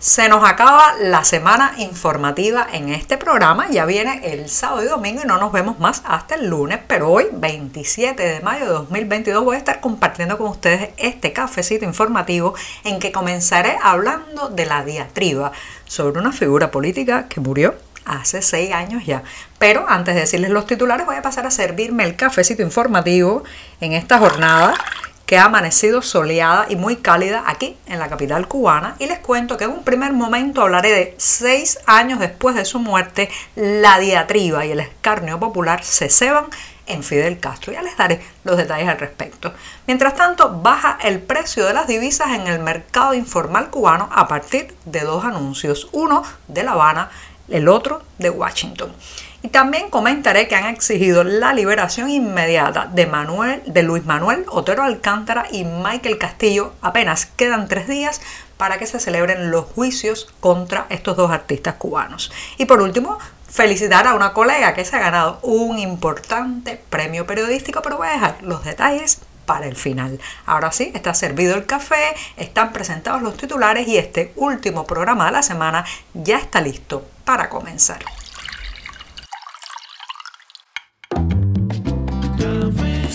Se nos acaba la semana informativa en este programa, ya viene el sábado y domingo y no nos vemos más hasta el lunes, pero hoy 27 de mayo de 2022 voy a estar compartiendo con ustedes este cafecito informativo en que comenzaré hablando de la diatriba sobre una figura política que murió hace seis años ya. Pero antes de decirles los titulares voy a pasar a servirme el cafecito informativo en esta jornada que ha amanecido soleada y muy cálida aquí en la capital cubana y les cuento que en un primer momento hablaré de seis años después de su muerte, la diatriba y el escarnio popular se ceban en Fidel Castro. Ya les daré los detalles al respecto. Mientras tanto, baja el precio de las divisas en el mercado informal cubano a partir de dos anuncios, uno de La Habana, el otro de Washington. Y también comentaré que han exigido la liberación inmediata de, Manuel, de Luis Manuel Otero Alcántara y Michael Castillo. Apenas quedan tres días para que se celebren los juicios contra estos dos artistas cubanos. Y por último, felicitar a una colega que se ha ganado un importante premio periodístico, pero voy a dejar los detalles para el final. Ahora sí, está servido el café, están presentados los titulares y este último programa de la semana ya está listo para comenzar.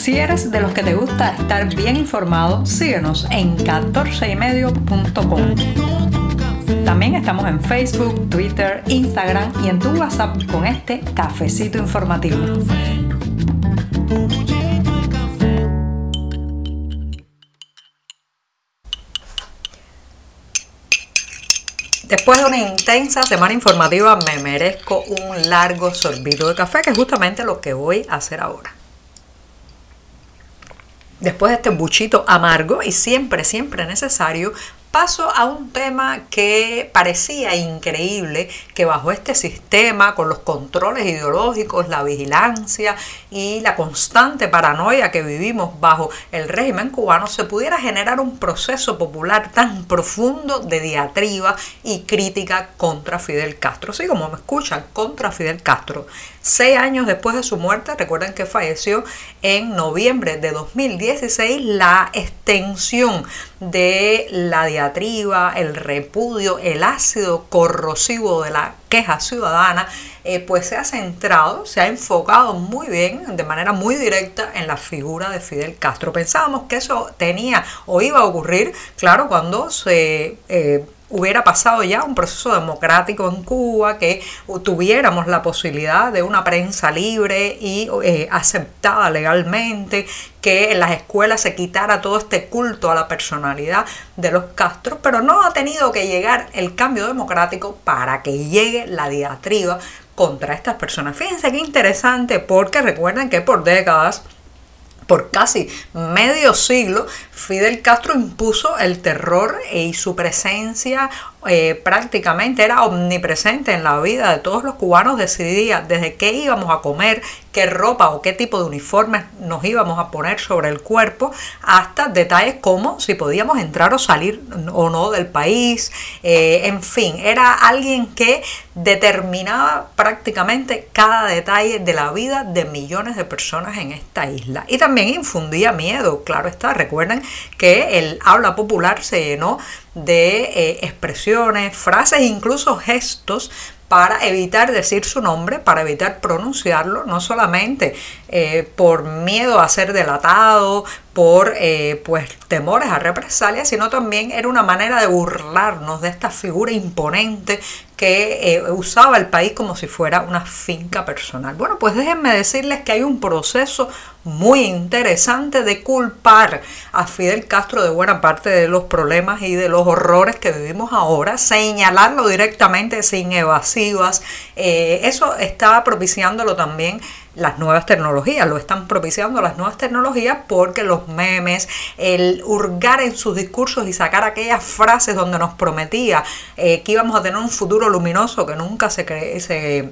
Si eres de los que te gusta estar bien informado, síguenos en 14ymedio.com. También estamos en Facebook, Twitter, Instagram y en tu WhatsApp con este cafecito informativo. Después de una intensa semana informativa me merezco un largo sorbito de café, que es justamente lo que voy a hacer ahora después de este buchito amargo y siempre, siempre necesario, paso a un tema que parecía increíble que bajo este sistema, con los controles ideológicos, la vigilancia y la constante paranoia que vivimos bajo el régimen cubano, se pudiera generar un proceso popular tan profundo de diatriba y crítica contra Fidel Castro. Así como me escuchan, contra Fidel Castro. Seis años después de su muerte, recuerden que falleció en noviembre de 2016, la extensión de la diatriba, el repudio, el ácido corrosivo de la queja ciudadana, eh, pues se ha centrado, se ha enfocado muy bien, de manera muy directa, en la figura de Fidel Castro. Pensábamos que eso tenía o iba a ocurrir, claro, cuando se... Eh, hubiera pasado ya un proceso democrático en Cuba, que tuviéramos la posibilidad de una prensa libre y eh, aceptada legalmente, que en las escuelas se quitara todo este culto a la personalidad de los Castro, pero no ha tenido que llegar el cambio democrático para que llegue la diatriba contra estas personas. Fíjense qué interesante porque recuerden que por décadas por casi medio siglo, Fidel Castro impuso el terror y su presencia eh, prácticamente era omnipresente en la vida de todos los cubanos, decidía desde qué íbamos a comer, qué ropa o qué tipo de uniformes nos íbamos a poner sobre el cuerpo, hasta detalles como si podíamos entrar o salir o no del país, eh, en fin, era alguien que determinaba prácticamente cada detalle de la vida de millones de personas en esta isla. Y también infundía miedo, claro está, recuerden que el habla popular se llenó de eh, expresiones, frases, incluso gestos para evitar decir su nombre, para evitar pronunciarlo, no solamente eh, por miedo a ser delatado, por eh, pues temores a represalias, sino también era una manera de burlarnos de esta figura imponente que eh, usaba el país como si fuera una finca personal. Bueno, pues déjenme decirles que hay un proceso muy interesante de culpar a Fidel Castro de buena parte de los problemas y de los horrores que vivimos ahora, señalarlo directamente sin evasivas. eso estaba propiciándolo también las nuevas tecnologías, lo están propiciando las nuevas tecnologías porque los memes, el hurgar en sus discursos y sacar aquellas frases donde nos prometía eh, que íbamos a tener un futuro luminoso que nunca se, se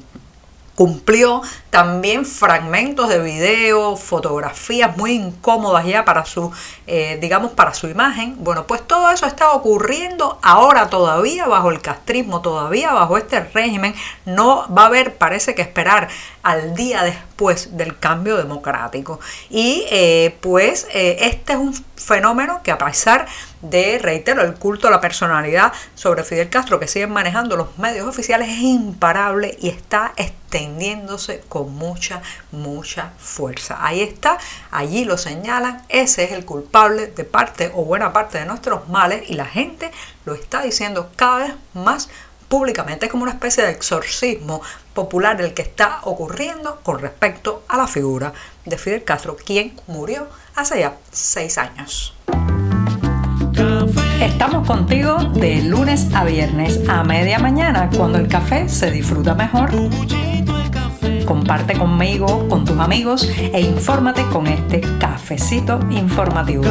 cumplió también fragmentos de video, fotografías muy incómodas ya para su, eh, digamos, para su imagen. Bueno, pues todo eso está ocurriendo ahora todavía bajo el castrismo, todavía bajo este régimen. No va a haber, parece que esperar al día después del cambio democrático. Y eh, pues eh, este es un fenómeno que a pesar de, reitero, el culto a la personalidad sobre Fidel Castro que siguen manejando los medios oficiales es imparable y está extendiéndose con mucha, mucha fuerza. Ahí está, allí lo señalan, ese es el culpable de parte o buena parte de nuestros males y la gente lo está diciendo cada vez más públicamente. Es como una especie de exorcismo popular el que está ocurriendo con respecto a la figura de Fidel Castro, quien murió hace ya seis años. Estamos contigo de lunes a viernes a media mañana, cuando el café se disfruta mejor. Comparte conmigo, con tus amigos e infórmate con este cafecito informativo.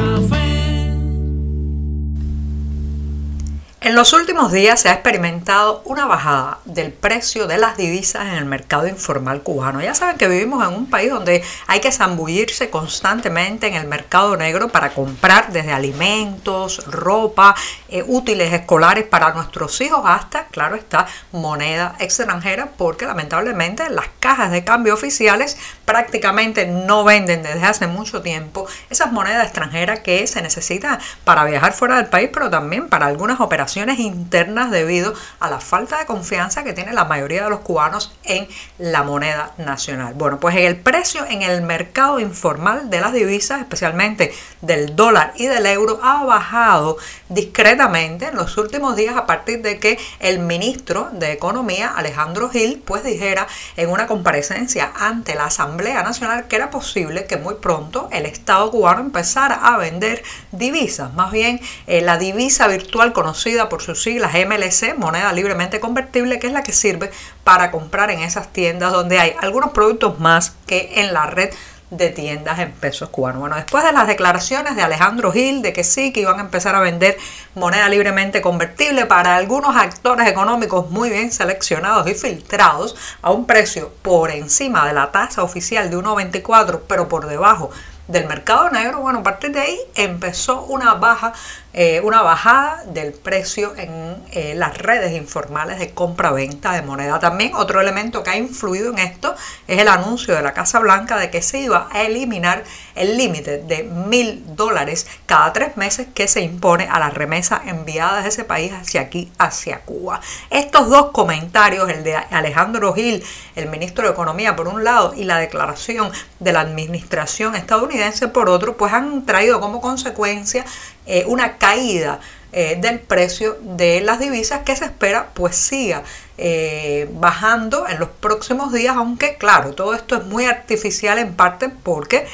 En los últimos días se ha experimentado una bajada del precio de las divisas en el mercado informal cubano. Ya saben que vivimos en un país donde hay que zambullirse constantemente en el mercado negro para comprar desde alimentos, ropa, eh, útiles escolares para nuestros hijos, hasta, claro está, moneda extranjera, porque lamentablemente las cajas de cambio oficiales prácticamente no venden desde hace mucho tiempo esas monedas extranjeras que se necesitan para viajar fuera del país, pero también para algunas operaciones internas debido a la falta de confianza que tiene la mayoría de los cubanos en la moneda nacional. Bueno, pues el precio en el mercado informal de las divisas, especialmente del dólar y del euro, ha bajado discretamente en los últimos días a partir de que el ministro de Economía, Alejandro Gil, pues dijera en una comparecencia ante la Asamblea Nacional que era posible que muy pronto el Estado cubano empezara a vender divisas, más bien eh, la divisa virtual conocida por sus siglas MLC, moneda libremente convertible, que es la que sirve para comprar en esas tiendas donde hay algunos productos más que en la red de tiendas en pesos cubanos. Bueno, después de las declaraciones de Alejandro Gil de que sí, que iban a empezar a vender moneda libremente convertible para algunos actores económicos muy bien seleccionados y filtrados a un precio por encima de la tasa oficial de 1,24, pero por debajo del mercado negro, bueno, a partir de ahí empezó una baja eh, una bajada del precio en eh, las redes informales de compra-venta de moneda. También otro elemento que ha influido en esto es el anuncio de la Casa Blanca de que se iba a eliminar el límite de mil dólares cada tres meses que se impone a las remesas enviadas de ese país hacia aquí, hacia Cuba. Estos dos comentarios, el de Alejandro Gil, el ministro de Economía por un lado, y la declaración de la administración estadounidense por otro, pues han traído como consecuencia eh, una caída eh, del precio de las divisas que se espera pues siga eh, bajando en los próximos días, aunque claro, todo esto es muy artificial en parte porque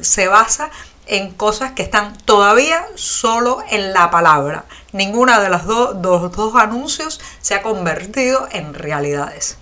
se basa en cosas que están todavía solo en la palabra. Ninguna de las dos, dos anuncios se ha convertido en realidades.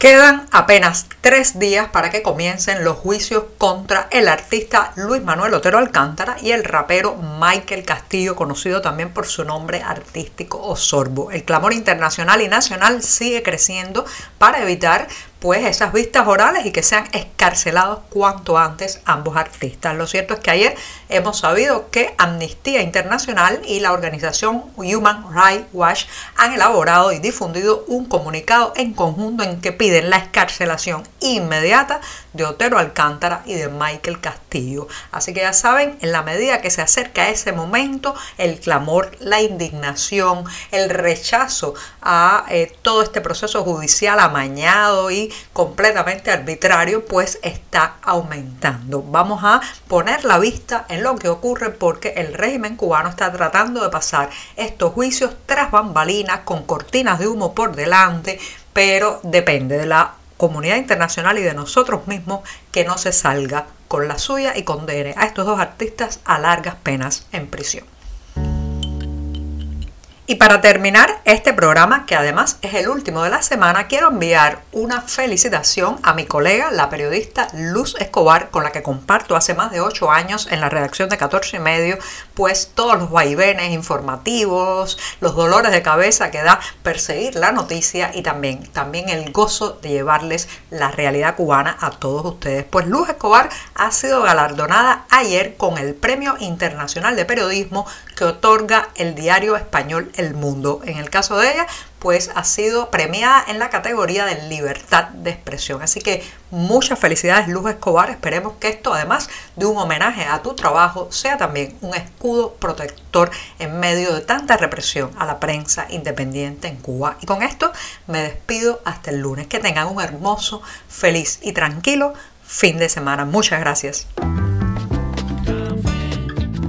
Quedan apenas tres días para que comiencen los juicios contra el artista Luis Manuel Otero Alcántara y el rapero Michael Castillo, conocido también por su nombre artístico Osorbo. El clamor internacional y nacional sigue creciendo para evitar pues esas vistas orales y que sean escarcelados cuanto antes ambos artistas. Lo cierto es que ayer hemos sabido que Amnistía Internacional y la organización Human Rights Watch han elaborado y difundido un comunicado en conjunto en que piden la escarcelación inmediata de Otero Alcántara y de Michael Castillo. Así que ya saben, en la medida que se acerca ese momento, el clamor, la indignación, el rechazo a eh, todo este proceso judicial amañado y completamente arbitrario, pues está aumentando. Vamos a poner la vista en lo que ocurre porque el régimen cubano está tratando de pasar estos juicios tras bambalinas con cortinas de humo por delante, pero depende de la comunidad internacional y de nosotros mismos que no se salga con la suya y condene a estos dos artistas a largas penas en prisión. Y para terminar este programa, que además es el último de la semana, quiero enviar una felicitación a mi colega, la periodista Luz Escobar, con la que comparto hace más de 8 años en la redacción de 14 y medio, pues todos los vaivenes informativos, los dolores de cabeza que da perseguir la noticia y también, también el gozo de llevarles la realidad cubana a todos ustedes. Pues Luz Escobar ha sido galardonada ayer con el Premio Internacional de Periodismo que otorga el diario español El Mundo. En el caso de ella, pues ha sido premiada en la categoría de libertad de expresión. Así que muchas felicidades Luz Escobar. Esperemos que esto, además de un homenaje a tu trabajo, sea también un escudo protector en medio de tanta represión a la prensa independiente en Cuba. Y con esto me despido hasta el lunes. Que tengan un hermoso, feliz y tranquilo fin de semana. Muchas gracias.